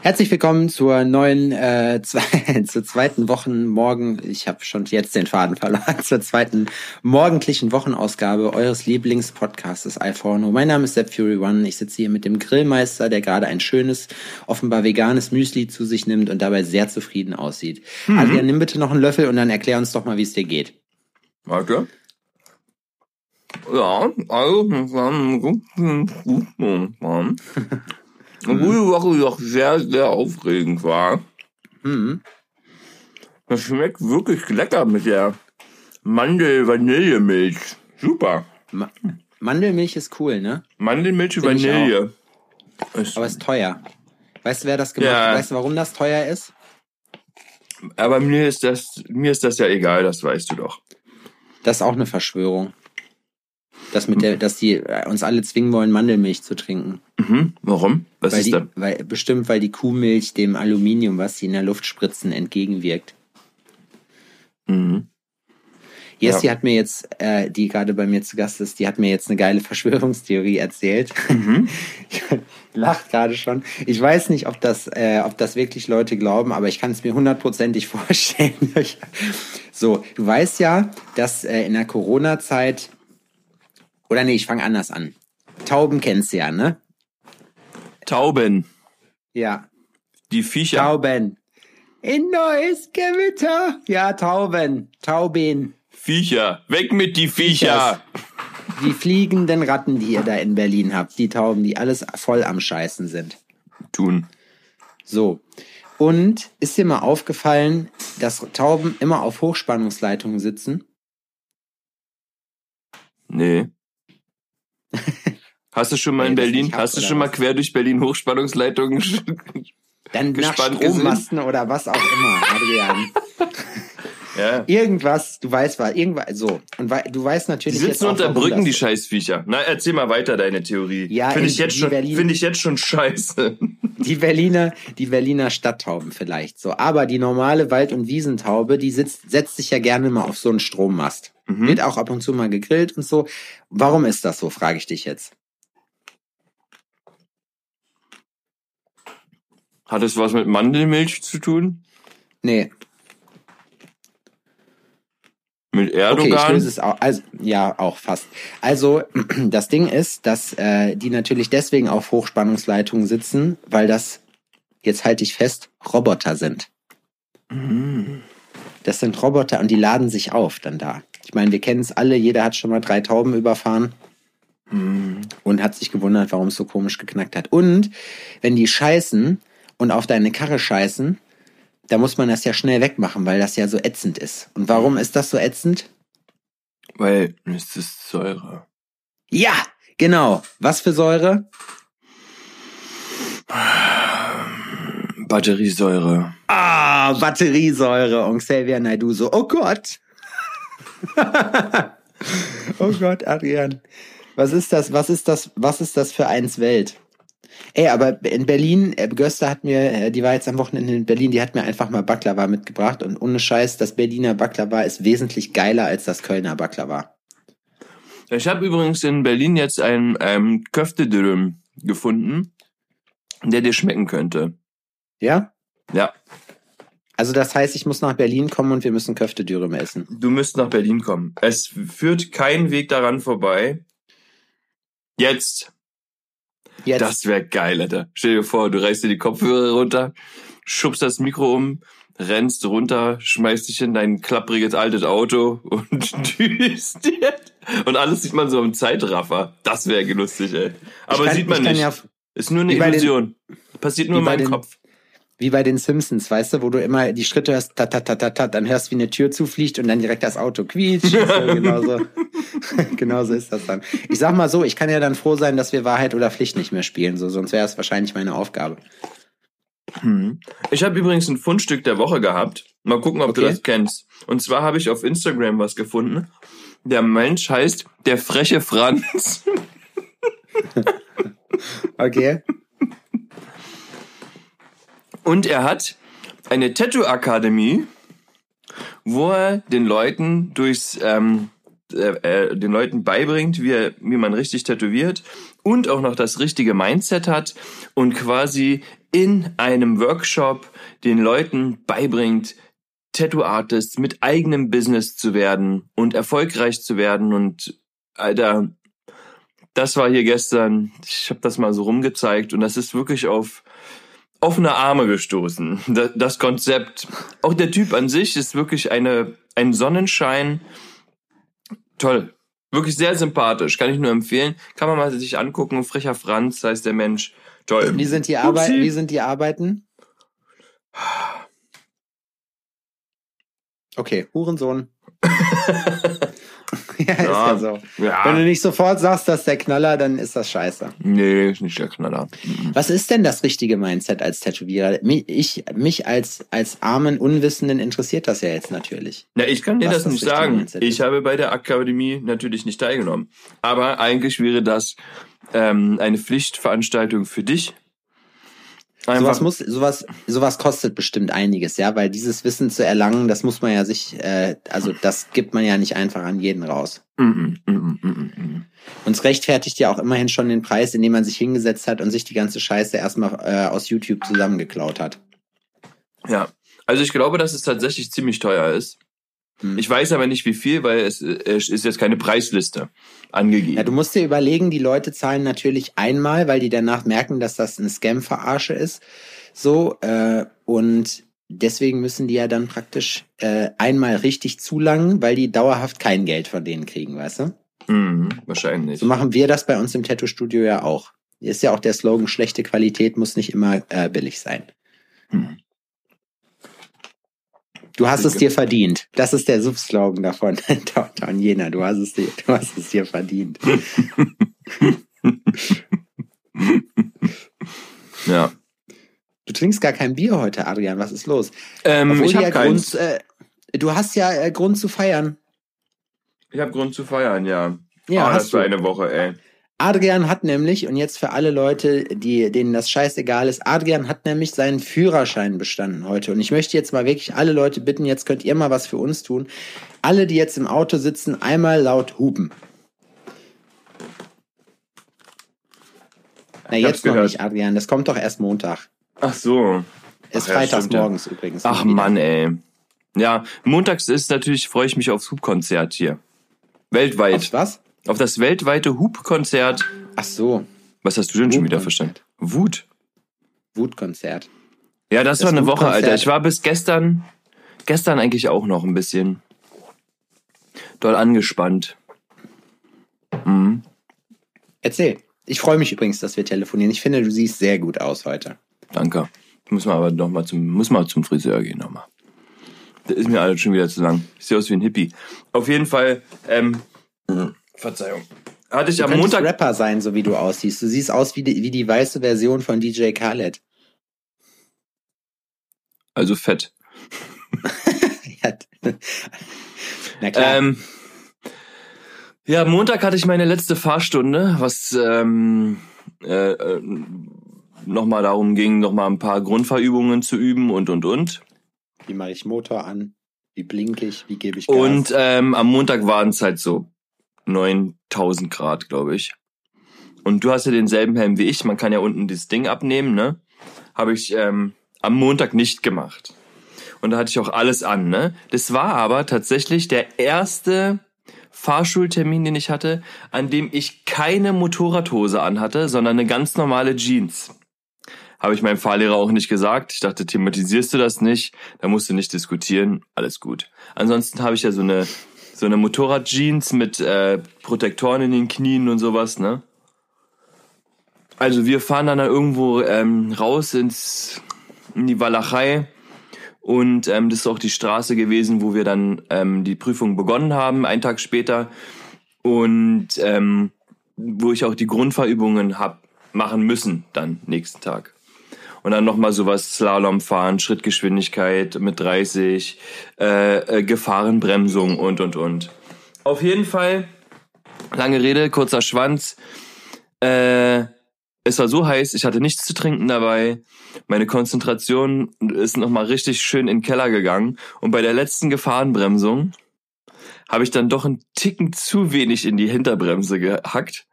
Herzlich willkommen zur neuen, äh, zwei, zur zweiten Wochenmorgen. Ich habe schon jetzt den Faden verloren. Zur zweiten morgendlichen Wochenausgabe eures Lieblingspodcastes iPhone. Mein Name ist Sepp Fury One. Ich sitze hier mit dem Grillmeister, der gerade ein schönes, offenbar veganes Müsli zu sich nimmt und dabei sehr zufrieden aussieht. Mhm. Adrian, nimm bitte noch einen Löffel und dann erklär uns doch mal, wie es dir geht. Warte. Ja, also, guter eine gute Woche, die auch sehr, sehr aufregend war. Mhm. Das schmeckt wirklich lecker mit der Mandel-Vanillemilch. Super. Ma Mandelmilch ist cool, ne? Mandelmilch Vanille. Ist Aber ist teuer. Weißt du, wer das gemacht hat? Ja. Weißt du, warum das teuer ist? Aber mir ist das, mir ist das ja egal, das weißt du doch. Das ist auch eine Verschwörung. Das mit der, dass die äh, uns alle zwingen wollen, Mandelmilch zu trinken. Mhm. Warum? Was weil ist die, da? Weil, bestimmt, weil die Kuhmilch dem Aluminium, was sie in der Luft spritzen, entgegenwirkt. Mhm. Jessie ja. hat mir jetzt, äh, die gerade bei mir zu Gast ist, die hat mir jetzt eine geile Verschwörungstheorie erzählt. Mhm. Lacht gerade schon. Ich weiß nicht, ob das, äh, ob das wirklich Leute glauben, aber ich kann es mir hundertprozentig vorstellen. so, du weißt ja, dass äh, in der Corona-Zeit oder nee, ich fange anders an. Tauben kennst du ja, ne? Tauben. Ja. Die Viecher. Tauben. In neues Gewitter. Ja, Tauben. Tauben. Viecher. Weg mit die Viecher. Die fliegenden Ratten, die ihr da in Berlin habt. Die Tauben, die alles voll am Scheißen sind. Tun. So. Und ist dir mal aufgefallen, dass Tauben immer auf Hochspannungsleitungen sitzen? Nee. Hast du schon mal in Berlin, hast du schon mal quer durch Berlin Hochspannungsleitungen Dann nach Strommasten gesehen? oder was auch immer, Adrian. ja. Irgendwas, du weißt was, irgendwas, so. Und du weißt natürlich. Die sitzen jetzt unter Brücken, die Scheißviecher. Na, erzähl mal weiter deine Theorie. Ja, finde ich jetzt schon, finde ich jetzt schon scheiße. Die Berliner, die Berliner Stadttauben vielleicht so. Aber die normale Wald- und Wiesentaube, die sitzt, setzt sich ja gerne mal auf so einen Strommast. Mhm. Wird auch ab und zu mal gegrillt und so. Warum ist das so, frage ich dich jetzt. Hat es was mit Mandelmilch zu tun? Nee. Mit Erdogan? Okay, ich löse es auch. Also, ja, auch fast. Also, das Ding ist, dass äh, die natürlich deswegen auf Hochspannungsleitungen sitzen, weil das, jetzt halte ich fest, Roboter sind. Mhm. Das sind Roboter und die laden sich auf dann da. Ich meine, wir kennen es alle, jeder hat schon mal drei Tauben überfahren mhm. und hat sich gewundert, warum es so komisch geknackt hat. Und wenn die scheißen und auf deine Karre scheißen, da muss man das ja schnell wegmachen, weil das ja so ätzend ist. Und warum ist das so ätzend? Weil es ist Säure. Ja, genau. Was für Säure? Batteriesäure. Ah, Batteriesäure. Und Xavier Naidu so, oh Gott. oh Gott, Adrian. Was ist das? Was ist das? Was ist das für eins Welt? Ey, aber in Berlin, äh, Göster hat mir, äh, die war jetzt am Wochenende in Berlin, die hat mir einfach mal Baklava mitgebracht und ohne Scheiß, das Berliner Baklava ist wesentlich geiler als das Kölner Baklava. Ich habe übrigens in Berlin jetzt einen ähm, Köftedürüm gefunden, der dir schmecken könnte. Ja? Ja. Also das heißt, ich muss nach Berlin kommen und wir müssen Köftedürüm essen. Du müsst nach Berlin kommen. Es führt kein Weg daran vorbei. Jetzt. Jetzt. Das wäre geil, Alter. Stell dir vor, du reißt dir die Kopfhörer runter, schubst das Mikro um, rennst runter, schmeißt dich in dein klappriges altes Auto und düst dir. Und alles sieht man so im Zeitraffer. Das wäre lustig, ey. Aber kann, sieht man nicht. Ja, Ist nur eine Illusion. Den, Passiert nur in meinem Kopf wie bei den Simpsons, weißt du, wo du immer die Schritte hörst, ta ta ta ta ta, dann hörst wie eine Tür zufliegt und dann direkt das Auto quietscht. So, genauso, genauso ist das dann. Ich sag mal so, ich kann ja dann froh sein, dass wir Wahrheit oder Pflicht nicht mehr spielen, so sonst wäre es wahrscheinlich meine Aufgabe. Hm. Ich habe übrigens ein Fundstück der Woche gehabt. Mal gucken, ob okay. du das kennst. Und zwar habe ich auf Instagram was gefunden. Der Mensch heißt der freche Franz. okay. Und er hat eine Tattoo-Akademie, wo er den Leuten durchs ähm, äh, äh, den Leuten beibringt, wie, er, wie man richtig tätowiert und auch noch das richtige Mindset hat und quasi in einem Workshop den Leuten beibringt, Tattoo-Artist mit eigenem Business zu werden und erfolgreich zu werden. Und Alter, das war hier gestern, ich habe das mal so rumgezeigt und das ist wirklich auf offene Arme gestoßen. Das Konzept, auch der Typ an sich ist wirklich eine, ein Sonnenschein. Toll. Wirklich sehr sympathisch. Kann ich nur empfehlen. Kann man mal sich angucken. Frecher Franz heißt der Mensch. Toll. Wie sind die Arbeiten? Wie sind die Arbeiten? Okay, Hurensohn. ja, ist ja so. Ja. Wenn du nicht sofort sagst, dass der Knaller, dann ist das scheiße. Nee, ist nicht der Knaller. Mhm. Was ist denn das richtige Mindset als Tätowierer? Ich, mich als, als armen Unwissenden interessiert das ja jetzt natürlich. Na, ich kann dir das, das nicht sagen. Ich habe bei der Akademie natürlich nicht teilgenommen. Aber eigentlich wäre das ähm, eine Pflichtveranstaltung für dich Einfach. Sowas muss, sowas, sowas kostet bestimmt einiges, ja, weil dieses Wissen zu erlangen, das muss man ja sich, äh, also das gibt man ja nicht einfach an jeden raus. Mm -mm, mm, und es rechtfertigt ja auch immerhin schon den Preis, indem man sich hingesetzt hat und sich die ganze Scheiße erstmal äh, aus YouTube zusammengeklaut hat. Ja, also ich glaube, dass es tatsächlich ziemlich teuer ist. Hm. Ich weiß aber nicht wie viel, weil es, es ist jetzt keine Preisliste angegeben. Ja, du musst dir überlegen, die Leute zahlen natürlich einmal, weil die danach merken, dass das ein Scam-Verarsche ist. So, äh, und deswegen müssen die ja dann praktisch äh, einmal richtig zulangen, weil die dauerhaft kein Geld von denen kriegen, weißt du? Mhm, wahrscheinlich. So machen wir das bei uns im Tattoo-Studio ja auch. Ist ja auch der Slogan, schlechte Qualität muss nicht immer äh, billig sein. Hm. Du hast es dir verdient. Das ist der Subslogan davon. Downtown Jena, du hast es dir, du hast es dir verdient. ja. Du trinkst gar kein Bier heute, Adrian. Was ist los? Ähm, ich ja Grund, äh, du hast ja äh, Grund zu feiern. Ich habe Grund zu feiern, ja. Ja, oh, hast das war eine Woche, ey. Adrian hat nämlich, und jetzt für alle Leute, die, denen das scheißegal ist, Adrian hat nämlich seinen Führerschein bestanden heute. Und ich möchte jetzt mal wirklich alle Leute bitten, jetzt könnt ihr mal was für uns tun. Alle, die jetzt im Auto sitzen, einmal laut hupen. Na, jetzt noch nicht, Adrian. Das kommt doch erst Montag. Ach so. Ist Ach, freitags ja, morgens ja. übrigens. Ach Mann, ey. Ja, montags ist natürlich, freue ich mich aufs Hubkonzert hier. Weltweit. Aufs was? Auf das weltweite Hub-Konzert. Ach so. Was hast du denn schon wieder verstanden? Wut. Wutkonzert. Ja, das, das war eine Woche, Alter. Ich war bis gestern, gestern eigentlich auch noch ein bisschen doll angespannt. Mhm. Erzähl. Ich freue mich übrigens, dass wir telefonieren. Ich finde, du siehst sehr gut aus heute. Danke. Muss man aber noch mal zum, muss mal zum Friseur gehen nochmal. Das ist mir alles schon wieder zu lang. Ich sehe aus wie ein Hippie. Auf jeden Fall, ähm, Verzeihung. Hatte ich du am Montag. Rapper sein, so wie du aussiehst. Du siehst aus wie die, wie die weiße Version von DJ Khaled. Also fett. Na klar. Ähm, ja, Montag hatte ich meine letzte Fahrstunde, was ähm, äh, äh nochmal darum ging, nochmal ein paar Grundfahrübungen zu üben und und und. Wie mache ich Motor an? Wie blinke ich? Wie gebe ich Gas? Und ähm, am Montag waren es halt so 9000 Grad, glaube ich. Und du hast ja denselben Helm wie ich. Man kann ja unten das Ding abnehmen, ne? Habe ich ähm, am Montag nicht gemacht. Und da hatte ich auch alles an, ne? Das war aber tatsächlich der erste Fahrschultermin, den ich hatte, an dem ich keine Motorradhose anhatte, sondern eine ganz normale Jeans. Habe ich meinem Fahrlehrer auch nicht gesagt. Ich dachte, thematisierst du das nicht? Da musst du nicht diskutieren. Alles gut. Ansonsten habe ich ja so eine so eine Motorradjeans mit äh, Protektoren in den Knien und sowas, ne? Also wir fahren dann da irgendwo ähm, raus ins in die Walachei und ähm, das ist auch die Straße gewesen, wo wir dann ähm, die Prüfung begonnen haben, einen Tag später und ähm, wo ich auch die Grundfahrübungen hab machen müssen dann nächsten Tag und dann nochmal sowas Slalom fahren, Schrittgeschwindigkeit mit 30, äh, äh, Gefahrenbremsung und und und. Auf jeden Fall, lange Rede, kurzer Schwanz. Äh, es war so heiß, ich hatte nichts zu trinken dabei. Meine Konzentration ist nochmal richtig schön in den Keller gegangen. Und bei der letzten Gefahrenbremsung habe ich dann doch einen Ticken zu wenig in die Hinterbremse gehackt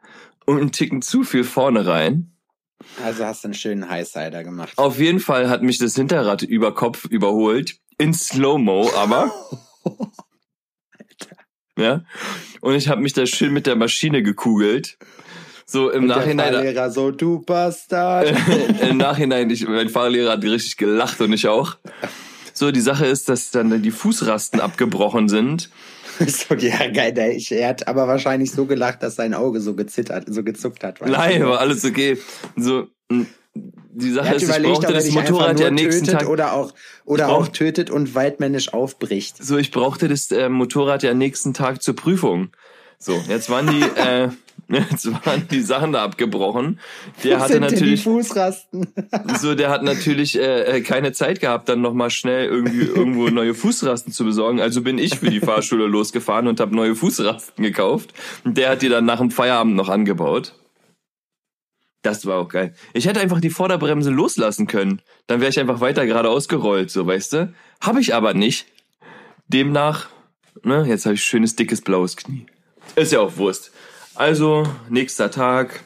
und einen Ticken zu viel vorne rein. Also hast du einen schönen Highsider gemacht. Auf jeden Fall hat mich das Hinterrad über Kopf überholt. In Slow-Mo aber. ja. Und ich habe mich da schön mit der Maschine gekugelt. So im und Nachhinein. Der Fahrlehrer so, du Bastard. Im Nachhinein, ich, mein Fahrlehrer hat richtig gelacht und ich auch. So, die Sache ist, dass dann die Fußrasten abgebrochen sind. So, ja, geil, ich, er hat aber wahrscheinlich so gelacht, dass sein Auge so gezittert, so gezuckt hat. Nein, war alles okay. So, die Sache ist, ich brauchte das Motorrad ja nächsten Tag oder auch oder auch tötet und weitmännisch aufbricht. So, ich brauchte das äh, Motorrad ja nächsten Tag zur Prüfung. So, jetzt waren die äh, jetzt waren die Sachen da abgebrochen. Der Wo hatte natürlich die Fußrasten. so, der hat natürlich äh, äh keine Zeit gehabt, dann noch mal schnell irgendwie irgendwo neue Fußrasten zu besorgen. Also bin ich für die Fahrschule losgefahren und habe neue Fußrasten gekauft. Und der hat die dann nach dem Feierabend noch angebaut. Das war auch geil. Ich hätte einfach die Vorderbremse loslassen können. Dann wäre ich einfach weiter geradeaus gerollt, so weißt du. Habe ich aber nicht. Demnach, ne, jetzt habe ich schönes dickes blaues Knie. Ist ja auch Wurst. Also, nächster Tag.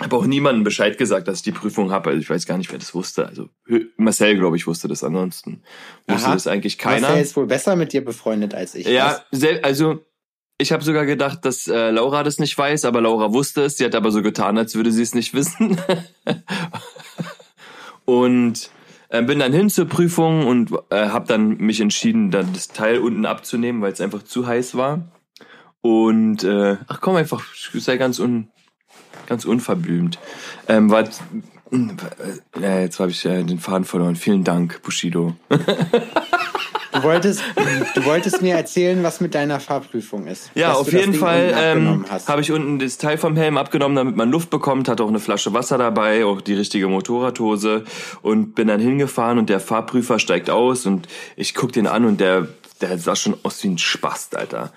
Habe auch niemandem Bescheid gesagt, dass ich die Prüfung habe. Also ich weiß gar nicht, wer das wusste. Also Marcel, glaube ich, wusste das. Ansonsten wusste Aha. das eigentlich keiner. Marcel ist wohl besser mit dir befreundet als ich. Ja, also ich habe sogar gedacht, dass äh, Laura das nicht weiß, aber Laura wusste es. Sie hat aber so getan, als würde sie es nicht wissen. und äh, bin dann hin zur Prüfung und äh, habe dann mich entschieden, dann das Teil unten abzunehmen, weil es einfach zu heiß war. Und äh, ach komm einfach, sei ganz un ganz unverblümt. Ähm, war, äh, jetzt habe ich äh, den Faden verloren. Vielen Dank, Bushido. Du wolltest, du wolltest mir erzählen, was mit deiner Fahrprüfung ist. Ja, auf jeden Fall ähm, habe ich unten das Teil vom Helm abgenommen, damit man Luft bekommt, hatte auch eine Flasche Wasser dabei, auch die richtige Motorradhose und bin dann hingefahren und der Fahrprüfer steigt aus und ich guck den an und der, der sah schon aus wie ein Spast, Alter.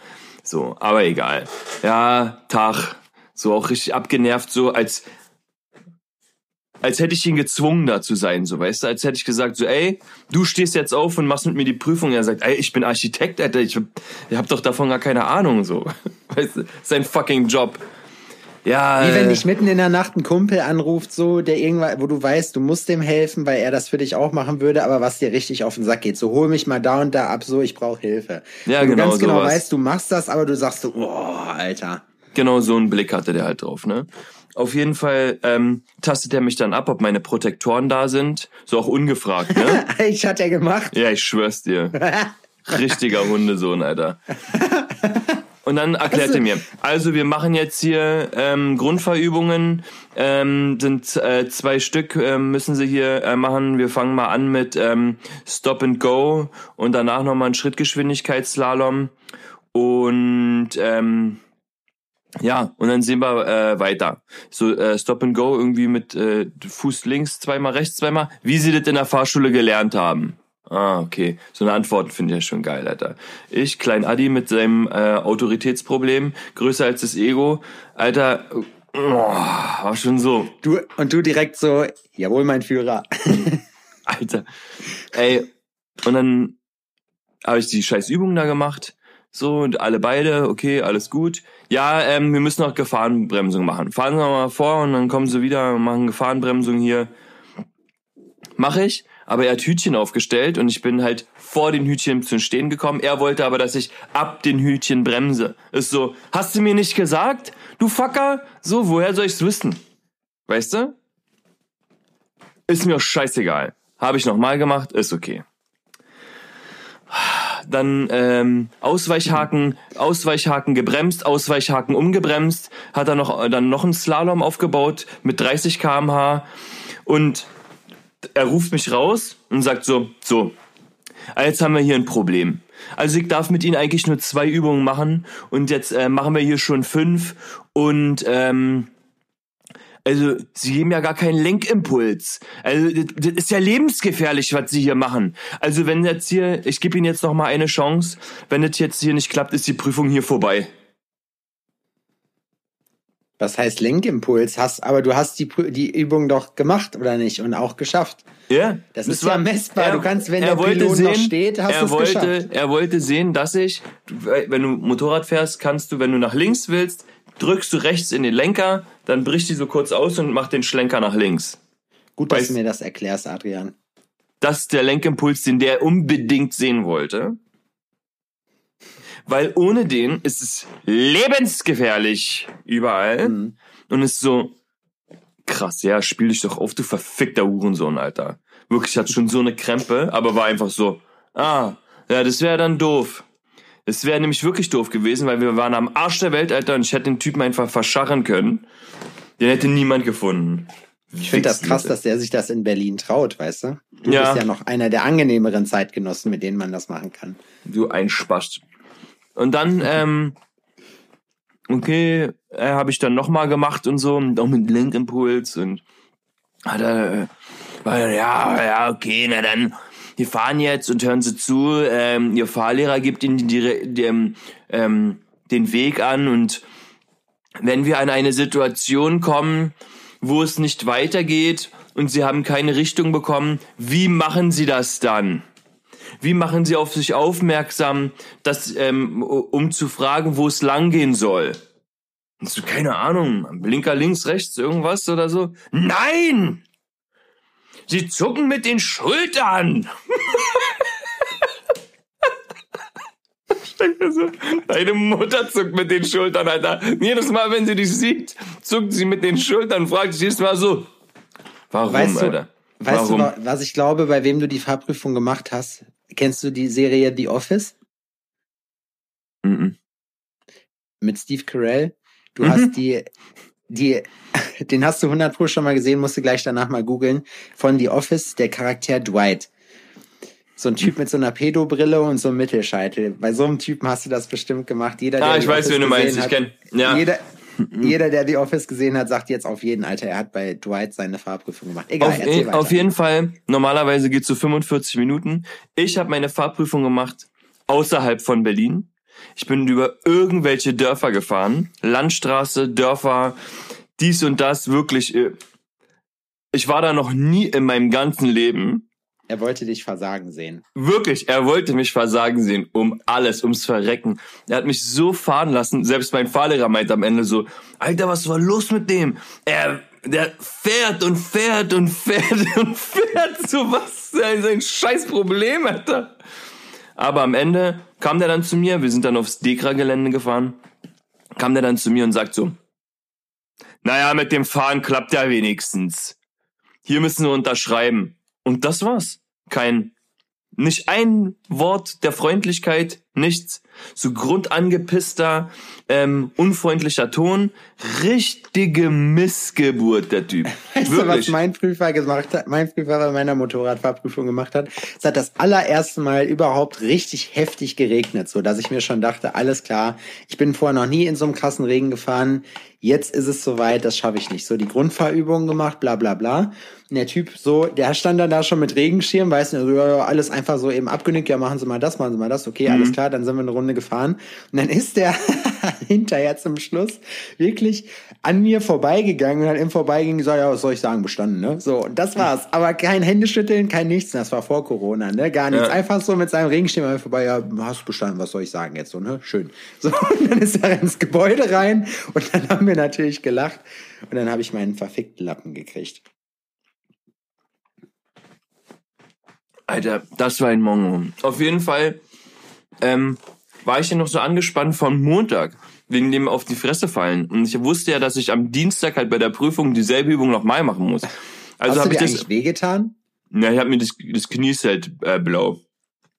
So, aber egal. Ja, Tag, so auch richtig abgenervt, so als als hätte ich ihn gezwungen, da zu sein, so weißt du, als hätte ich gesagt, so, ey, du stehst jetzt auf und machst mit mir die Prüfung. Er sagt, ey, ich bin Architekt, Alter, ich, ich hab doch davon gar keine Ahnung, so. Weißt du, sein fucking Job. Ja. Wie wenn äh, dich mitten in der Nacht ein Kumpel anruft, so, der irgendwann, wo du weißt, du musst dem helfen, weil er das für dich auch machen würde, aber was dir richtig auf den Sack geht. So, hol mich mal da und da ab, so, ich brauche Hilfe. Ja, wo genau. Du ganz genau sowas. weißt, du machst das, aber du sagst so, oh, Alter. Genau so einen Blick hatte der halt drauf, ne? Auf jeden Fall ähm, tastet er mich dann ab, ob meine Protektoren da sind. So auch ungefragt, ne? ich hat er gemacht. Ja, ich schwör's dir. Richtiger Hundesohn, Alter. Und dann erklärt er mir, also wir machen jetzt hier ähm, Grundverübungen, ähm, sind äh, zwei Stück äh, müssen sie hier äh, machen. Wir fangen mal an mit ähm, Stop and Go und danach nochmal ein Schrittgeschwindigkeitsslalom. Und ähm, ja, und dann sehen wir äh, weiter. So äh, Stop and Go irgendwie mit äh, Fuß links, zweimal rechts, zweimal. Wie sie das in der Fahrschule gelernt haben. Ah, okay. So eine Antwort finde ich ja schon geil, Alter. Ich, Klein Adi mit seinem äh, Autoritätsproblem, größer als das Ego. Alter, oh, war schon so. Du und du direkt so, jawohl, mein Führer. Alter. Ey, und dann habe ich die scheiß Übung da gemacht so, und alle beide, okay, alles gut. Ja, ähm, wir müssen noch Gefahrenbremsung machen. Fahren Sie mal vor und dann kommen Sie wieder und machen Gefahrenbremsung hier. Mache ich, aber er hat Hütchen aufgestellt und ich bin halt vor den Hütchen zum Stehen gekommen. Er wollte aber, dass ich ab den Hütchen bremse. Ist so, hast du mir nicht gesagt, du Fucker? So, woher soll ich's wissen? Weißt du? Ist mir auch scheißegal. Habe ich nochmal gemacht, ist okay dann ähm, Ausweichhaken, Ausweichhaken gebremst, Ausweichhaken umgebremst, hat er noch dann noch einen Slalom aufgebaut mit 30 km/h und er ruft mich raus und sagt so, so, jetzt haben wir hier ein Problem. Also ich darf mit Ihnen eigentlich nur zwei Übungen machen und jetzt äh, machen wir hier schon fünf und ähm, also, sie geben ja gar keinen Lenkimpuls. Also, das ist ja lebensgefährlich, was sie hier machen. Also, wenn jetzt hier, ich gebe Ihnen jetzt noch mal eine Chance, wenn das jetzt hier nicht klappt, ist die Prüfung hier vorbei. Was heißt Lenkimpuls? Hast, aber du hast die, die Übung doch gemacht, oder nicht? Und auch geschafft. Ja. Das, das ist ja messbar. Er, du kannst, wenn der Pilot sehen, noch steht, hast du es geschafft. Er wollte sehen, dass ich, wenn du Motorrad fährst, kannst du, wenn du nach links willst, drückst du rechts in den Lenker, dann bricht die so kurz aus und macht den Schlenker nach links. Gut, dass weißt, du mir das erklärst, Adrian. Das ist der Lenkimpuls, den der unbedingt sehen wollte. Weil ohne den ist es lebensgefährlich überall. Mhm. Und ist so, krass, ja, spiel dich doch auf, du verfickter Hurensohn, Alter. Wirklich hat schon so eine Krempe, aber war einfach so, ah, ja, das wäre dann doof. Es wäre nämlich wirklich doof gewesen, weil wir waren am Arsch der Welt, Alter, und ich hätte den Typen einfach verscharren können. Den hätte niemand gefunden. Ich finde das krass, dass der sich das in Berlin traut, weißt du? Du ja. bist ja noch einer der angenehmeren Zeitgenossen, mit denen man das machen kann. Du ein Spast. Und dann, ähm, okay, äh, habe ich dann nochmal gemacht und so, und auch mit Lenkimpuls und hat er, äh, ja, ja, okay, na dann die fahren jetzt und hören Sie zu, ähm, Ihr Fahrlehrer gibt Ihnen die, die, ähm, den Weg an und wenn wir an eine Situation kommen, wo es nicht weitergeht und Sie haben keine Richtung bekommen, wie machen Sie das dann? Wie machen Sie auf sich aufmerksam, dass, ähm, um zu fragen, wo es langgehen soll? Hast du keine Ahnung, Blinker links, rechts, irgendwas oder so? Nein! Sie zucken mit den Schultern. Deine Mutter zuckt mit den Schultern, Alter. Jedes Mal, wenn sie dich sieht, zuckt sie mit den Schultern, fragt sich jedes Mal so, warum, weißt du, Alter? Weißt warum? du, was ich glaube, bei wem du die Fahrprüfung gemacht hast? Kennst du die Serie The Office? Mhm. Mit Steve Carell? Du mhm. hast die, die, den hast du 100 Pro schon mal gesehen, musst du gleich danach mal googeln. Von The Office, der Charakter Dwight. So ein Typ mit so einer Pedo-Brille und so einem Mittelscheitel. Bei so einem Typen hast du das bestimmt gemacht. Jeder, der ah, ich weiß, wen du meinst. Hat, ich kenn, ja. Jeder, jeder, der The Office gesehen hat, sagt jetzt auf jeden Alter, er hat bei Dwight seine Fahrprüfung gemacht. Egal, auf, erzähl weiter. auf jeden Fall, normalerweise geht's so 45 Minuten. Ich habe meine Fahrprüfung gemacht außerhalb von Berlin. Ich bin über irgendwelche Dörfer gefahren. Landstraße, Dörfer, dies und das, wirklich. Äh, ich war da noch nie in meinem ganzen Leben. Er wollte dich versagen sehen. Wirklich, er wollte mich versagen sehen, um alles, ums Verrecken. Er hat mich so fahren lassen, selbst mein Fahrlehrer meint am Ende so, Alter, was war los mit dem? Er, der fährt und fährt und fährt und fährt, so was, sein scheiß Problem, Alter. Aber am Ende kam der dann zu mir, wir sind dann aufs Dekra-Gelände gefahren, kam der dann zu mir und sagt so, naja, mit dem Fahren klappt ja wenigstens. Hier müssen wir unterschreiben. Und das war's. Kein, nicht ein Wort der Freundlichkeit, nichts. So grundangepisster, ähm, unfreundlicher Ton. Richtige Missgeburt, der Typ. Weißt Wirklich. du, was mein Prüfer gemacht hat? Mein Prüfer bei meiner Motorradfahrprüfung gemacht hat? Es hat das allererste Mal überhaupt richtig heftig geregnet, so dass ich mir schon dachte, alles klar, ich bin vorher noch nie in so einem krassen Regen gefahren. Jetzt ist es soweit, das schaffe ich nicht. So die Grundfahrübungen gemacht, bla bla bla. Und der Typ so, der stand dann da schon mit Regenschirm, weißt du, also, ja, alles einfach so eben abgenickt, ja, machen Sie mal das, machen Sie mal das, okay, mhm. alles klar, dann sind wir eine Runde gefahren. Und dann ist der hinterher zum Schluss wirklich an mir vorbeigegangen und hat im Vorbeigehen gesagt, ja, was soll ich sagen, bestanden, ne? So, und das war's. Aber kein Händeschütteln, kein nichts. Das war vor Corona, ne? Gar nichts. Ja. Einfach so mit seinem Regenschirm vorbei, ja, hast bestanden, was soll ich sagen jetzt so, ne? Schön. So, und dann ist er ins Gebäude rein und dann haben wir natürlich gelacht und dann habe ich meinen verfickten Lappen gekriegt. Alter, das war ein Mongo. Auf jeden Fall ähm, war ich ja noch so angespannt von Montag, wegen dem auf die Fresse fallen. Und ich wusste ja, dass ich am Dienstag halt bei der Prüfung dieselbe Übung nochmal machen muss. Also habe ich das eigentlich wehgetan? Ja, ich habe mir das, das Knie halt äh, blau.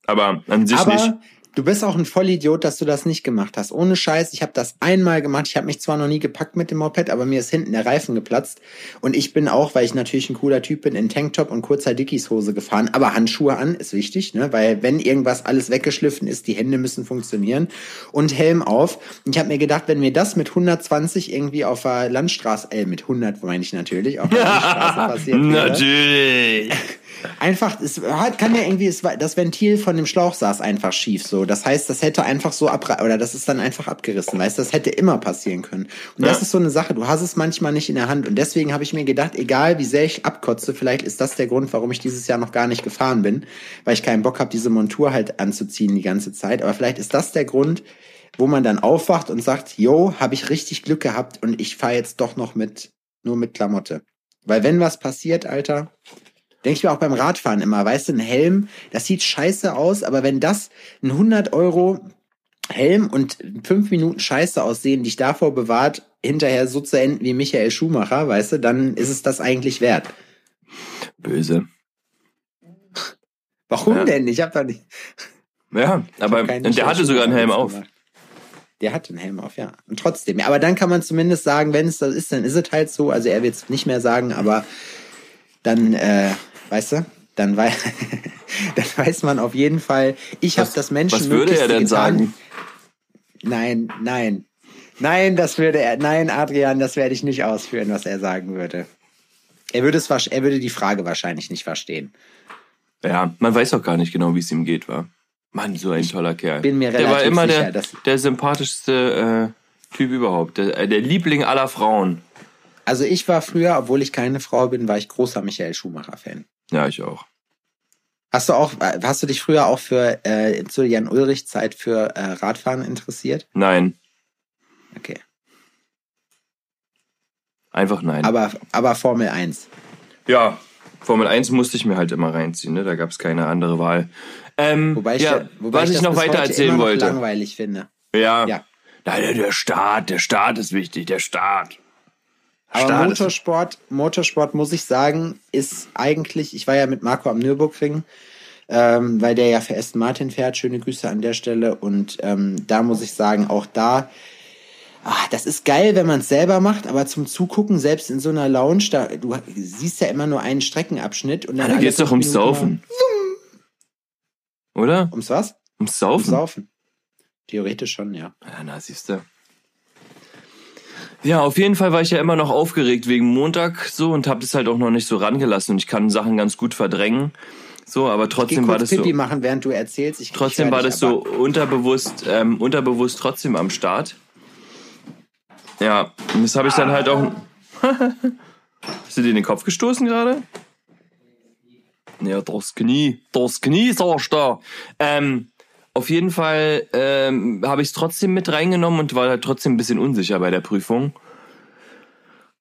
Aber an sich Aber nicht. Du bist auch ein Vollidiot, dass du das nicht gemacht hast. Ohne Scheiß, ich habe das einmal gemacht. Ich habe mich zwar noch nie gepackt mit dem Moped, aber mir ist hinten der Reifen geplatzt. Und ich bin auch, weil ich natürlich ein cooler Typ bin, in Tanktop und kurzer Dickies-Hose gefahren. Aber Handschuhe an ist wichtig, ne? weil wenn irgendwas alles weggeschliffen ist, die Hände müssen funktionieren. Und Helm auf. Und ich habe mir gedacht, wenn mir das mit 120 irgendwie auf der Landstraße, äh, mit 100 meine ich natürlich, auf der Landstraße passiert Natürlich. einfach, es hat, kann ja irgendwie, das Ventil von dem Schlauch saß einfach schief, so. Das heißt, das hätte einfach so ab, oder das ist dann einfach abgerissen, weißt, das hätte immer passieren können. Und ja. das ist so eine Sache, du hast es manchmal nicht in der Hand. Und deswegen habe ich mir gedacht, egal wie sehr ich abkotze, vielleicht ist das der Grund, warum ich dieses Jahr noch gar nicht gefahren bin, weil ich keinen Bock habe, diese Montur halt anzuziehen die ganze Zeit. Aber vielleicht ist das der Grund, wo man dann aufwacht und sagt, yo, habe ich richtig Glück gehabt und ich fahre jetzt doch noch mit, nur mit Klamotte. Weil wenn was passiert, Alter, denke ich mir auch beim Radfahren immer, weißt du, ein Helm, das sieht scheiße aus, aber wenn das ein 100 Euro Helm und fünf Minuten Scheiße aussehen, dich davor bewahrt, hinterher so zu enden wie Michael Schumacher, weißt du, dann ist es das eigentlich wert. Böse. Warum ja. denn? Ich hab da nicht. Ja, aber der hatte sogar einen Helm auf. Der hat einen Helm auf, ja. Und trotzdem. Aber dann kann man zumindest sagen, wenn es das ist, dann ist es halt so. Also er wird es nicht mehr sagen, aber dann, äh, weißt du, dann, wei dann weiß man auf jeden Fall, ich habe das Menschen. Was würde er denn getan. sagen? Nein, nein. Nein, das würde er, nein, Adrian, das werde ich nicht ausführen, was er sagen würde. Er würde es, er würde die Frage wahrscheinlich nicht verstehen. Ja, man weiß auch gar nicht genau, wie es ihm geht, war. Mann, so ein ich toller Kerl. Bin mir relativ der war immer sicher, der, der sympathischste äh, Typ überhaupt. Der, äh, der Liebling aller Frauen. Also ich war früher, obwohl ich keine Frau bin, war ich großer Michael Schumacher-Fan. Ja, ich auch. Hast du auch, hast du dich früher auch für äh, zur Jan Ulrich Zeit für äh, Radfahren interessiert? Nein. Okay. Einfach nein. Aber, aber Formel 1. Ja, Formel 1 musste ich mir halt immer reinziehen, ne? Da gab es keine andere Wahl. Ähm, wobei ich, ja, wobei was ich, ich noch weiter erzählen wollte. langweilig finde. Ja. ja. Nein, der Start, der Start ist wichtig, der Start. Aber Motorsport, Motorsport muss ich sagen, ist eigentlich, ich war ja mit Marco am Nürburgring, ähm, weil der ja für Aston Martin fährt. Schöne Grüße an der Stelle. Und ähm, da muss ich sagen, auch da ach, das ist geil, wenn man es selber macht, aber zum Zugucken, selbst in so einer Lounge, da, du siehst ja immer nur einen Streckenabschnitt und dann. Ja, da geht's doch ums Saufen. Oder? Ums was? Ums Saufen. Ums Saufen. Theoretisch schon, ja. Ja, na, siehst du. Ja, auf jeden Fall war ich ja immer noch aufgeregt wegen Montag so und habe das halt auch noch nicht so rangelassen und ich kann Sachen ganz gut verdrängen. So, aber trotzdem war das Pipi so. machen, während du erzählst. Ich, trotzdem war das so unterbewusst, ähm, unterbewusst trotzdem am Start. Ja, und das habe ich dann halt auch. Hast du dir in den Kopf gestoßen gerade? Ja, durchs Knie. Durchs Knie, sagst du. Ähm, auf jeden Fall ähm, habe ich es trotzdem mit reingenommen und war halt trotzdem ein bisschen unsicher bei der Prüfung.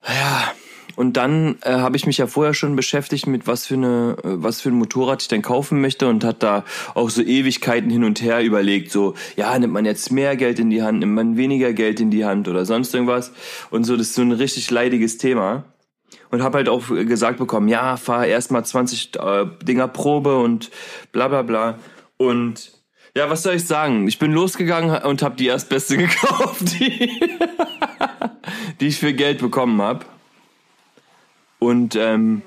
Ja, und dann äh, habe ich mich ja vorher schon beschäftigt mit was für eine, äh, was für ein Motorrad ich denn kaufen möchte und hat da auch so Ewigkeiten hin und her überlegt, so, ja, nimmt man jetzt mehr Geld in die Hand, nimmt man weniger Geld in die Hand oder sonst irgendwas. Und so, das ist so ein richtig leidiges Thema. Und habe halt auch gesagt bekommen, ja, fahr erstmal 20 äh, Dinger Probe und bla bla bla. Und ja, was soll ich sagen? Ich bin losgegangen und habe die erstbeste gekauft, die, die ich für Geld bekommen habe. Und ähm,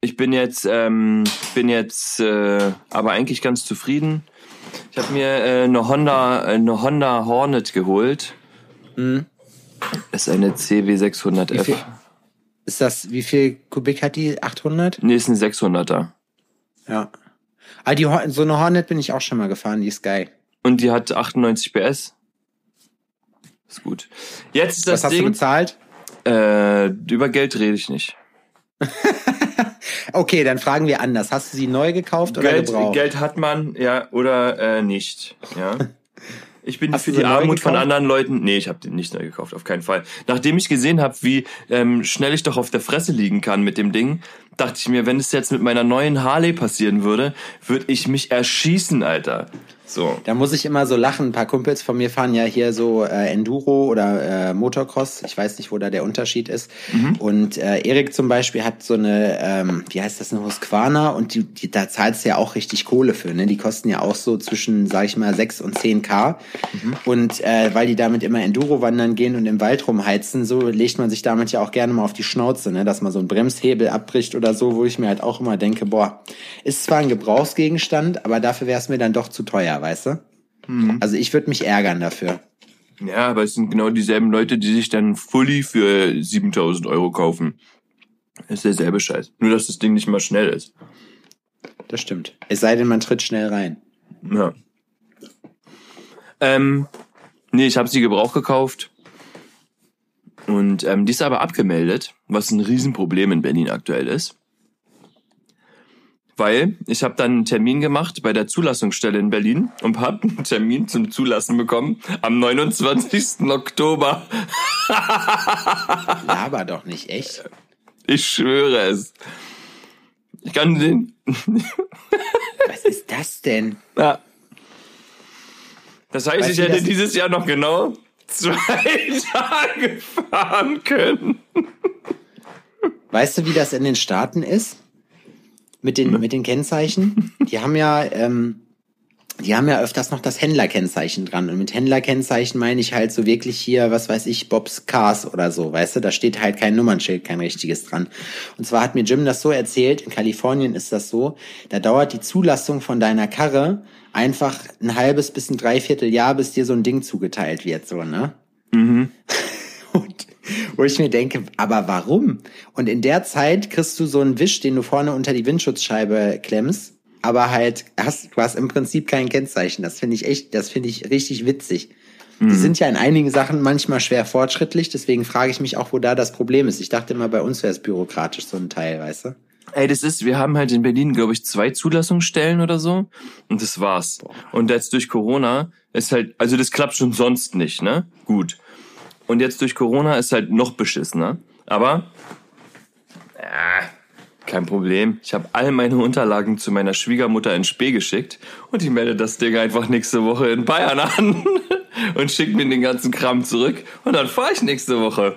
ich bin jetzt, ähm, bin jetzt äh, aber eigentlich ganz zufrieden. Ich habe mir äh, eine Honda, eine Honda Hornet geholt. Mhm. Ist eine CW 600F. Ist das, wie viel Kubik hat die? 800? Nee, ist ein 600er. Ja. Ah, die, so eine Hornet bin ich auch schon mal gefahren, die ist geil. Und die hat 98 PS. Ist gut. Jetzt ist das Was hast Ding, du bezahlt? Äh, über Geld rede ich nicht. okay, dann fragen wir anders. Hast du sie neu gekauft oder Geld, gebraucht? Geld hat man, ja, oder äh, nicht. Ja. Ich bin Hast für die Armut von anderen Leuten. Nee, ich habe den nicht neu gekauft, auf keinen Fall. Nachdem ich gesehen habe, wie ähm, schnell ich doch auf der Fresse liegen kann mit dem Ding, dachte ich mir, wenn es jetzt mit meiner neuen Harley passieren würde, würde ich mich erschießen, Alter. So. Da muss ich immer so lachen. Ein paar Kumpels von mir fahren ja hier so äh, Enduro oder äh, Motocross. Ich weiß nicht, wo da der Unterschied ist. Mhm. Und äh, Erik zum Beispiel hat so eine, ähm, wie heißt das, eine Husqvarna und die, die, da zahlst du ja auch richtig Kohle für. Ne? Die kosten ja auch so zwischen, sag ich mal, 6 und 10 K. Mhm. Und äh, weil die damit immer Enduro wandern gehen und im Wald rumheizen, so legt man sich damit ja auch gerne mal auf die Schnauze, ne? dass man so einen Bremshebel abbricht oder so, wo ich mir halt auch immer denke, boah, ist zwar ein Gebrauchsgegenstand, aber dafür wäre es mir dann doch zu teuer weißt du? Mhm. Also ich würde mich ärgern dafür. Ja, aber es sind genau dieselben Leute, die sich dann Fully für 7000 Euro kaufen. Das ist derselbe Scheiß. Nur, dass das Ding nicht mal schnell ist. Das stimmt. Es sei denn, man tritt schnell rein. Ja. Ähm, nee, ich habe sie Gebrauch gekauft. Und ähm, die ist aber abgemeldet, was ein Riesenproblem in Berlin aktuell ist. Weil ich habe dann einen Termin gemacht bei der Zulassungsstelle in Berlin und habe einen Termin zum Zulassen bekommen am 29. Oktober. Laber doch nicht, echt? Ich schwöre es. Ich kann den. Was ist das denn? Ja. Das heißt, weißt ich hätte dieses Jahr noch genau zwei Tage fahren können. Weißt du, wie das in den Staaten ist? Mit den, mit den Kennzeichen? Die haben ja, ähm, die haben ja öfters noch das Händlerkennzeichen dran. Und mit Händlerkennzeichen meine ich halt so wirklich hier, was weiß ich, Bobs Cars oder so, weißt du? Da steht halt kein Nummernschild, kein richtiges dran. Und zwar hat mir Jim das so erzählt, in Kalifornien ist das so, da dauert die Zulassung von deiner Karre einfach ein halbes bis ein Dreivierteljahr, bis dir so ein Ding zugeteilt wird, so, ne? Mhm. Wo ich mir denke, aber warum? Und in der Zeit kriegst du so einen Wisch, den du vorne unter die Windschutzscheibe klemmst, aber halt hast, du hast im Prinzip kein Kennzeichen. Das finde ich echt, das finde ich richtig witzig. Mhm. Die sind ja in einigen Sachen manchmal schwer fortschrittlich, deswegen frage ich mich auch, wo da das Problem ist. Ich dachte immer, bei uns wäre es bürokratisch, so ein Teil, weißt du? Ey, das ist, wir haben halt in Berlin, glaube ich, zwei Zulassungsstellen oder so. Und das war's. Boah. Und jetzt durch Corona ist halt, also das klappt schon sonst nicht, ne? Gut. Und jetzt durch Corona ist halt noch beschissener. Aber, äh, kein Problem. Ich habe all meine Unterlagen zu meiner Schwiegermutter in Spee geschickt und die meldet das Ding einfach nächste Woche in Bayern an und schickt mir den ganzen Kram zurück und dann fahre ich nächste Woche.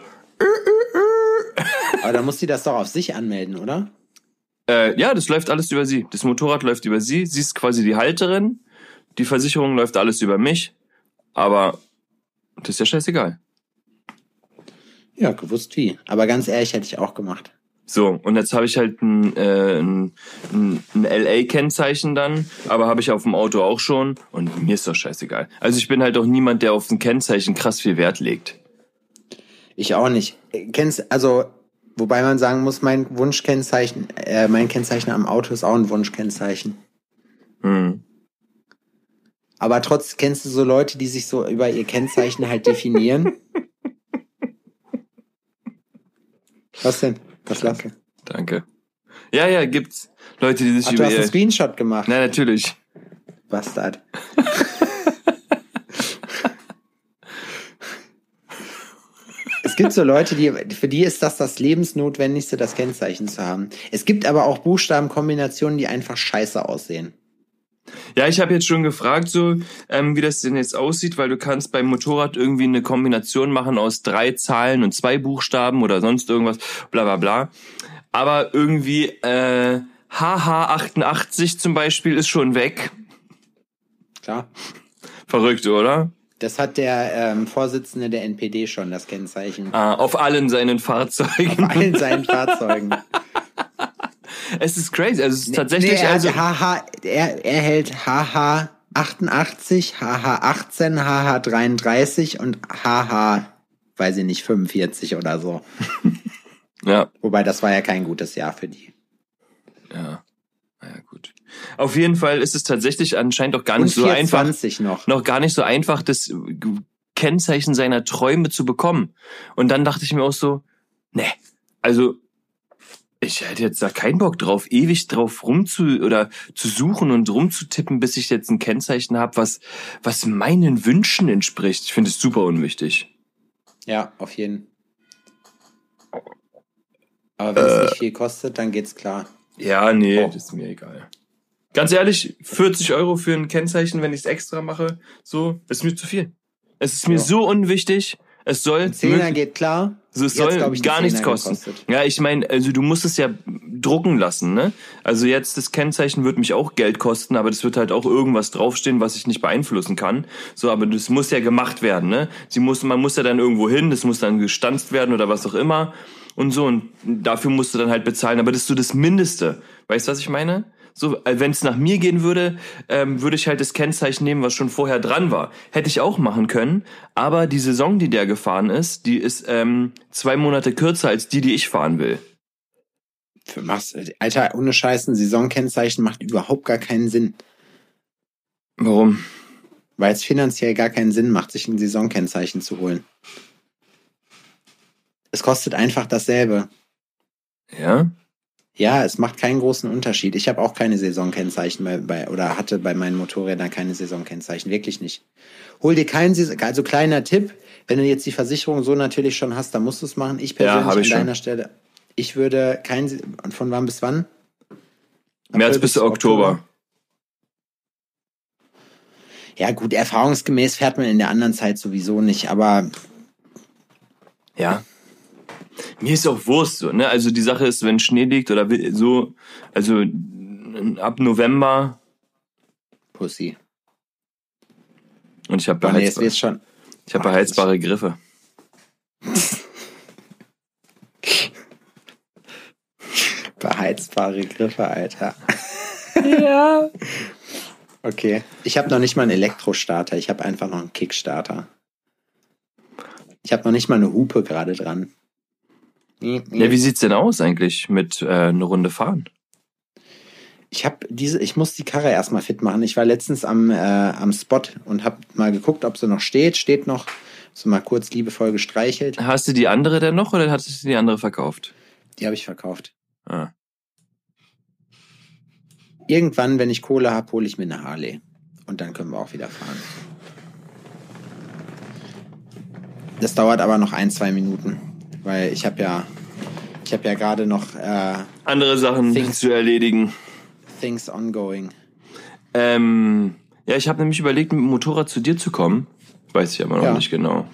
Aber dann muss sie das doch auf sich anmelden, oder? Äh, ja, das läuft alles über sie. Das Motorrad läuft über sie. Sie ist quasi die Halterin. Die Versicherung läuft alles über mich. Aber das ist ja scheißegal. Ja, gewusst wie. Aber ganz ehrlich, hätte ich auch gemacht. So, und jetzt habe ich halt ein, äh, ein, ein, ein LA-Kennzeichen dann, aber habe ich auf dem Auto auch schon und mir ist doch scheißegal. Also ich bin halt auch niemand, der auf ein Kennzeichen krass viel Wert legt. Ich auch nicht. Kennst, also Wobei man sagen muss, mein Wunschkennzeichen, äh, mein Kennzeichen am Auto ist auch ein Wunschkennzeichen. Hm. Aber trotz kennst du so Leute, die sich so über ihr Kennzeichen halt definieren? Was denn? Was lachst du? Danke. Ja, ja, gibt's Leute, die sich Ach, über du hast einen Screenshot gemacht. Na, natürlich. Bastard. Es gibt so Leute, die, für die ist das das Lebensnotwendigste, das Kennzeichen zu haben. Es gibt aber auch Buchstabenkombinationen, die einfach scheiße aussehen. Ja, ich habe jetzt schon gefragt, so ähm, wie das denn jetzt aussieht, weil du kannst beim Motorrad irgendwie eine Kombination machen aus drei Zahlen und zwei Buchstaben oder sonst irgendwas, bla bla bla. Aber irgendwie äh, HH88 zum Beispiel ist schon weg. Klar. Verrückt, oder? Das hat der ähm, Vorsitzende der NPD schon, das Kennzeichen. Ah, auf allen seinen Fahrzeugen. Auf allen seinen Fahrzeugen. Es ist crazy. Also es ist tatsächlich. Nee, also HH, er, er hält HH 88, HH 18, HH 33 und HH, weiß ich nicht, 45 oder so. ja. Wobei das war ja kein gutes Jahr für die. Ja. Naja, gut. Auf jeden Fall ist es tatsächlich anscheinend auch gar nicht so einfach. Noch. noch gar nicht so einfach, das Kennzeichen seiner Träume zu bekommen. Und dann dachte ich mir auch so, ne, also ich hätte jetzt da keinen Bock drauf, ewig drauf rumzu oder zu suchen und rumzutippen, bis ich jetzt ein Kennzeichen habe, was was meinen Wünschen entspricht. Ich finde es super unwichtig. Ja, auf jeden. Aber wenn es äh, nicht viel kostet, dann geht's klar. Ja, nee, oh. das ist mir egal. Ganz ehrlich, 40 Euro für ein Kennzeichen, wenn ich es extra mache, so, ist mir zu viel. Es ist mir ja. so unwichtig. Es soll. Zehner geht klar. So, es soll ich, gar nichts kosten. Gekostet. Ja, ich meine, also du musst es ja drucken lassen, ne? Also jetzt das Kennzeichen wird mich auch Geld kosten, aber das wird halt auch irgendwas draufstehen, was ich nicht beeinflussen kann. So, aber das muss ja gemacht werden, ne? Sie muss, man muss ja dann irgendwo hin, das muss dann gestanzt werden oder was auch immer und so und dafür musst du dann halt bezahlen. Aber das ist so das Mindeste. Weißt du, was ich meine? So, äh, wenn es nach mir gehen würde, ähm, würde ich halt das Kennzeichen nehmen, was schon vorher dran war. Hätte ich auch machen können, aber die Saison, die der gefahren ist, die ist ähm, zwei Monate kürzer als die, die ich fahren will. Für was? Alter, ohne Scheißen, Saisonkennzeichen macht überhaupt gar keinen Sinn. Warum? Weil es finanziell gar keinen Sinn macht, sich ein Saisonkennzeichen zu holen. Es kostet einfach dasselbe. Ja? Ja, es macht keinen großen Unterschied. Ich habe auch keine Saisonkennzeichen bei, bei oder hatte bei meinen Motorrädern keine Saisonkennzeichen, wirklich nicht. Hol dir keinen Saison, also kleiner Tipp, wenn du jetzt die Versicherung so natürlich schon hast, dann musst du es machen. Ich persönlich ja, ich an deiner schon. Stelle, ich würde kein von wann bis wann? März bis, bis Oktober. Oktober. Ja, gut, erfahrungsgemäß fährt man in der anderen Zeit sowieso nicht, aber ja, mir ist auch Wurst so, ne? Also die Sache ist, wenn Schnee liegt oder so, also ab November. Pussy. Und ich habe beheiz nee, schon. Ich habe beheizbare Griffe. beheizbare Griffe, Alter. Ja. Okay. Ich habe noch nicht mal einen Elektrostarter, ich habe einfach noch einen Kickstarter. Ich habe noch nicht mal eine Hupe gerade dran. Ja, wie sieht's denn aus eigentlich mit äh, eine Runde fahren? Ich habe diese, ich muss die Karre erstmal fit machen. Ich war letztens am, äh, am Spot und habe mal geguckt, ob sie noch steht. Steht noch. So mal kurz liebevoll gestreichelt. Hast du die andere denn noch oder hast du die andere verkauft? Die habe ich verkauft. Ah. Irgendwann, wenn ich Kohle habe, hole ich mir eine Harley. Und dann können wir auch wieder fahren. Das dauert aber noch ein, zwei Minuten weil ich habe ja, ich habe ja gerade noch äh, andere Sachen things, zu erledigen. Things ongoing. Ähm, ja, ich habe nämlich überlegt, mit dem Motorrad zu dir zu kommen. Weiß ich aber noch ja. nicht genau.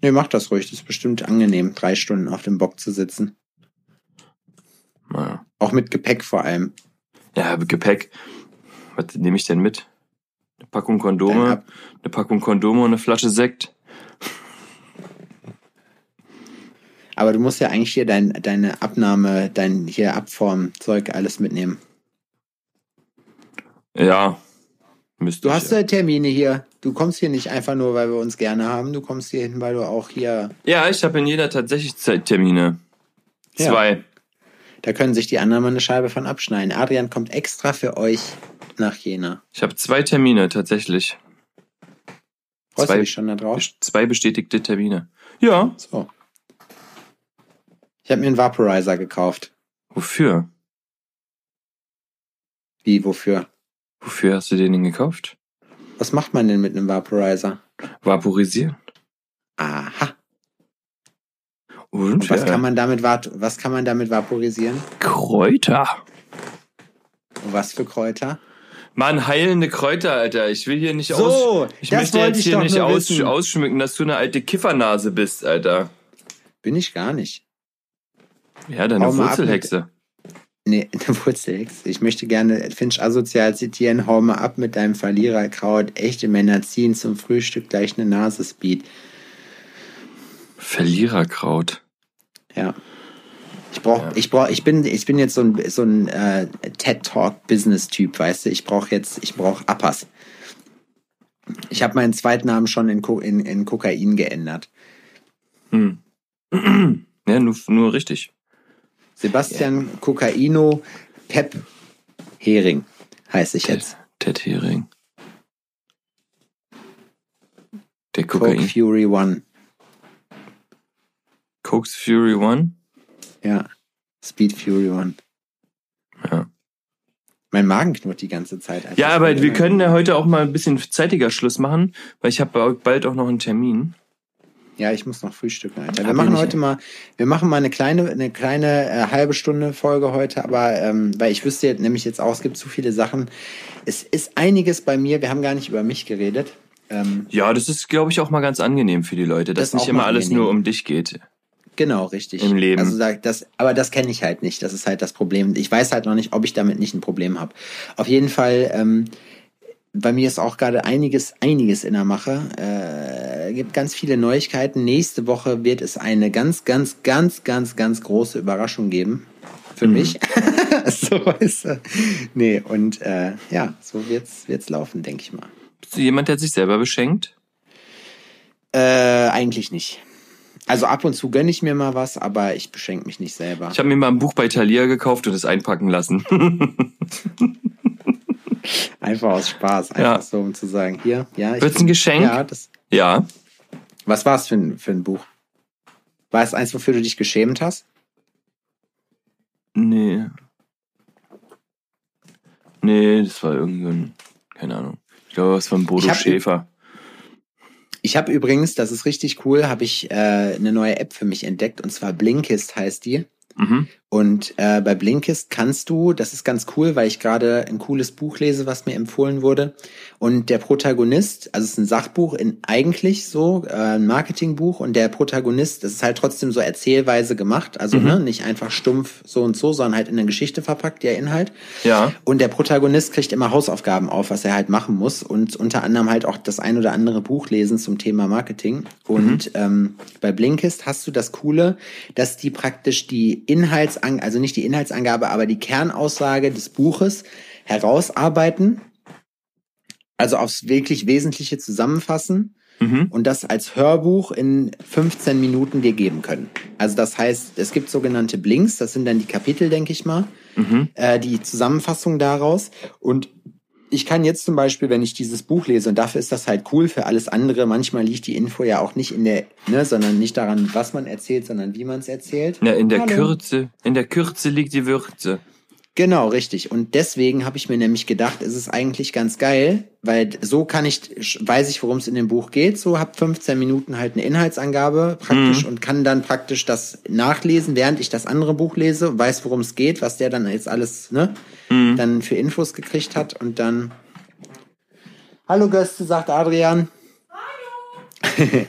Nee, mach das ruhig. Das ist bestimmt angenehm, drei Stunden auf dem Bock zu sitzen. Naja. Auch mit Gepäck vor allem. Ja, mit Gepäck. Was nehme ich denn mit? Eine Packung Kondome, eine Packung Kondome und eine Flasche Sekt. Aber du musst ja eigentlich hier dein, deine Abnahme, dein hier Abformzeug alles mitnehmen. Ja. Müsste du hast ja Termine hier. Du kommst hier nicht einfach nur, weil wir uns gerne haben. Du kommst hier hin, weil du auch hier. Ja, ich habe in jeder tatsächlich Zeittermine. Zwei. Ja. Da können sich die anderen mal eine Scheibe von abschneiden. Adrian kommt extra für euch nach Jena. Ich habe zwei Termine tatsächlich. Freust zwei, du dich schon da drauf? Zwei bestätigte Termine. Ja. So. Ich habe mir einen Vaporizer gekauft. Wofür? Wie, wofür? Wofür hast du den denn gekauft? Was macht man denn mit einem Vaporizer? Vaporisieren. Aha. Und, Und was ja. kann man damit was kann man damit vaporisieren? Kräuter. Und was für Kräuter? Mann, heilende Kräuter, Alter. Ich will hier nicht so, aus. Ich möchte jetzt hier nicht aus, ausschmücken, dass du eine alte Kiffernase bist, Alter. Bin ich gar nicht. Ja, deine Wurzelhexe. Nee, eine Wurzelhexe. Ich möchte gerne Finch asozial zitieren. Hau mal ab mit deinem Verliererkraut. Echte Männer ziehen zum Frühstück gleich eine Nase Speed. Verliererkraut. Ja. Ich brauch, ja. ich brauch, ich bin, ich bin jetzt so ein, so ein äh, TED Talk Business Typ, weißt du. Ich brauche jetzt, ich brauche Appas. Ich habe meinen Zweitnamen schon in, in, in Kokain geändert. Hm. Ja, nur, nur richtig. Sebastian ja. Kokaino Pep Hering heiße ich Ted, jetzt. Ted Hering. Der Kokain. Coke Fury One. Coke's Fury One? Ja. Speed Fury One. Ja. Mein Magen knurrt die ganze Zeit. Ja, aber wir können ja heute auch mal ein bisschen zeitiger Schluss machen, weil ich habe bald auch noch einen Termin. Ja, ich muss noch frühstücken, Alter. Wir machen heute mal, wir machen mal eine kleine, eine kleine äh, halbe Stunde Folge heute, aber ähm, weil ich wüsste jetzt, nämlich jetzt auch, es gibt zu viele Sachen. Es ist einiges bei mir, wir haben gar nicht über mich geredet. Ähm, ja, das ist, glaube ich, auch mal ganz angenehm für die Leute, dass das nicht immer alles nur um dich geht. Genau, richtig. Im Leben. Also das, aber das kenne ich halt nicht. Das ist halt das Problem. Ich weiß halt noch nicht, ob ich damit nicht ein Problem habe. Auf jeden Fall ähm, bei mir ist auch gerade einiges, einiges in der Mache. Äh, gibt ganz viele Neuigkeiten. Nächste Woche wird es eine ganz, ganz, ganz, ganz, ganz große Überraschung geben. Für mhm. mich. so weißt du. Nee, und äh, ja, so wird's, wird's laufen, denke ich mal. Bist du jemand, der sich selber beschenkt? Äh, eigentlich nicht. Also ab und zu gönne ich mir mal was, aber ich beschenke mich nicht selber. Ich habe mir mal ein Buch bei Thalia gekauft und es einpacken lassen. Einfach aus Spaß, einfach ja. so, um zu sagen, hier, ja. Wird's ein Geschenk? Ja, das, ja. Was war es für ein, für ein Buch? War es eins, wofür du dich geschämt hast? Nee. Nee, das war irgendein, keine Ahnung. Ich glaube, was von Bodo Ich hab- Schäfer. Ich habe übrigens, das ist richtig cool, habe ich äh, eine neue App für mich entdeckt und zwar Blinkist heißt die. Mhm. Und äh, bei Blinkist kannst du, das ist ganz cool, weil ich gerade ein cooles Buch lese, was mir empfohlen wurde. Und der Protagonist, also es ist ein Sachbuch in eigentlich so, äh, ein Marketingbuch und der Protagonist, das ist halt trotzdem so erzählweise gemacht, also Mhm. ne, nicht einfach stumpf so und so, sondern halt in eine Geschichte verpackt, der Inhalt. Ja. Und der Protagonist kriegt immer Hausaufgaben auf, was er halt machen muss und unter anderem halt auch das ein oder andere Buch lesen zum Thema Marketing. Und ähm, bei Blinkist hast du das Coole, dass die praktisch die Inhaltsan also nicht die Inhaltsangabe, aber die Kernaussage des Buches herausarbeiten, also aufs wirklich Wesentliche zusammenfassen Mhm. und das als Hörbuch in 15 Minuten dir geben können. Also das heißt, es gibt sogenannte Blinks, das sind dann die Kapitel, denke ich mal, Mhm. äh, die Zusammenfassung daraus. Und ich kann jetzt zum Beispiel, wenn ich dieses Buch lese, und dafür ist das halt cool, für alles andere, manchmal liegt die Info ja auch nicht in der, ne, sondern nicht daran, was man erzählt, sondern wie man es erzählt. Ja, in der Hallo. Kürze, in der Kürze liegt die Würze. Genau, richtig. Und deswegen habe ich mir nämlich gedacht, es ist eigentlich ganz geil, weil so kann ich, weiß ich, worum es in dem Buch geht, so hab 15 Minuten halt eine Inhaltsangabe praktisch Mhm. und kann dann praktisch das nachlesen, während ich das andere Buch lese, weiß, worum es geht, was der dann jetzt alles, ne, Mhm. dann für Infos gekriegt hat und dann. Hallo Göste, sagt Adrian. Hallo.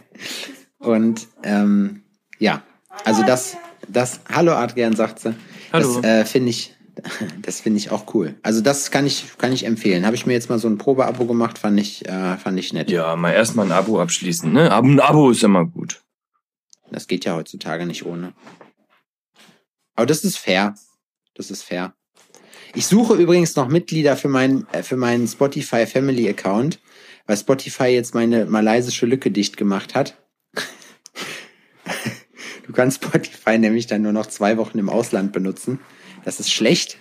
und ähm, ja, also das, das, hallo Adrian, sagt sie. Hallo. Das äh, finde ich, das finde ich auch cool. Also das kann ich, kann ich empfehlen. Habe ich mir jetzt mal so ein Probeabo gemacht, fand ich, äh, fand ich nett. Ja, mal erstmal ein Abo abschließen, ne? Ein Abo ist immer gut. Das geht ja heutzutage nicht ohne. Aber das ist fair. Das ist fair. Ich suche übrigens noch Mitglieder für meinen äh, für meinen Spotify Family Account, weil Spotify jetzt meine malaysische Lücke dicht gemacht hat. Du kannst Spotify nämlich dann nur noch zwei Wochen im Ausland benutzen. Das ist schlecht,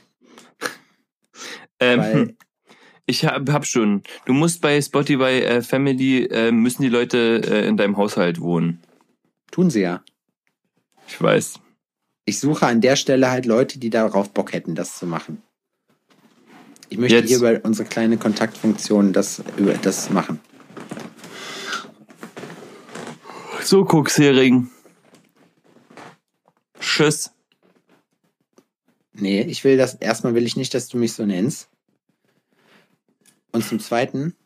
Ähm, ich hab, hab schon. Du musst bei Spotify äh, Family, äh, müssen die Leute äh, in deinem Haushalt wohnen. tun sie ja. Ich weiß. Ich suche an der Stelle halt Leute, die darauf Bock hätten, das zu machen. Ich möchte Jetzt. hier über unsere kleine Kontaktfunktion das, über das machen. So, Kuxhering. Tschüss. Nee, ich will das, erstmal will ich nicht, dass du mich so nennst. Und zum Zweiten.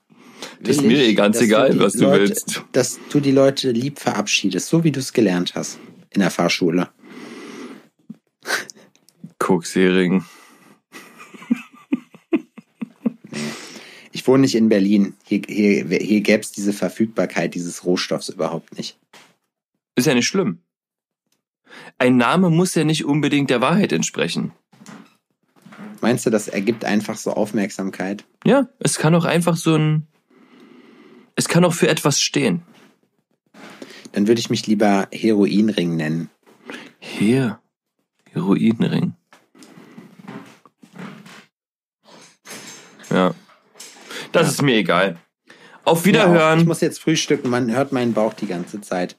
Das ist mir ich, ganz egal, die was du Leute, willst. Dass du die Leute lieb verabschiedest, so wie du es gelernt hast in der Fahrschule. Kuxhering. Wohne nicht in Berlin. Hier, hier, hier gäbe es diese Verfügbarkeit dieses Rohstoffs überhaupt nicht. Ist ja nicht schlimm. Ein Name muss ja nicht unbedingt der Wahrheit entsprechen. Meinst du, das ergibt einfach so Aufmerksamkeit? Ja, es kann auch einfach so ein. Es kann auch für etwas stehen. Dann würde ich mich lieber Heroinring nennen. Hier. Heroinring. Das Ja. ist mir egal. Auf Mir auch. Ich Wiederhören. muss jetzt frühstücken, man hört meinen Bauch die ganze Zeit.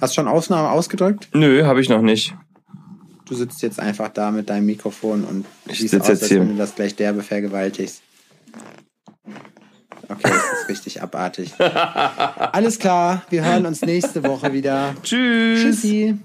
Hast schon Aufnahme ausgedrückt? Nö, habe ich noch nicht. Du sitzt jetzt einfach da mit deinem Mikrofon und Ich siehst aus, jetzt als hier. wenn du das gleich derbe vergewaltigst. Okay, das ist richtig abartig. Alles klar, wir hören uns nächste Woche wieder. Tschüss. Tschüssi.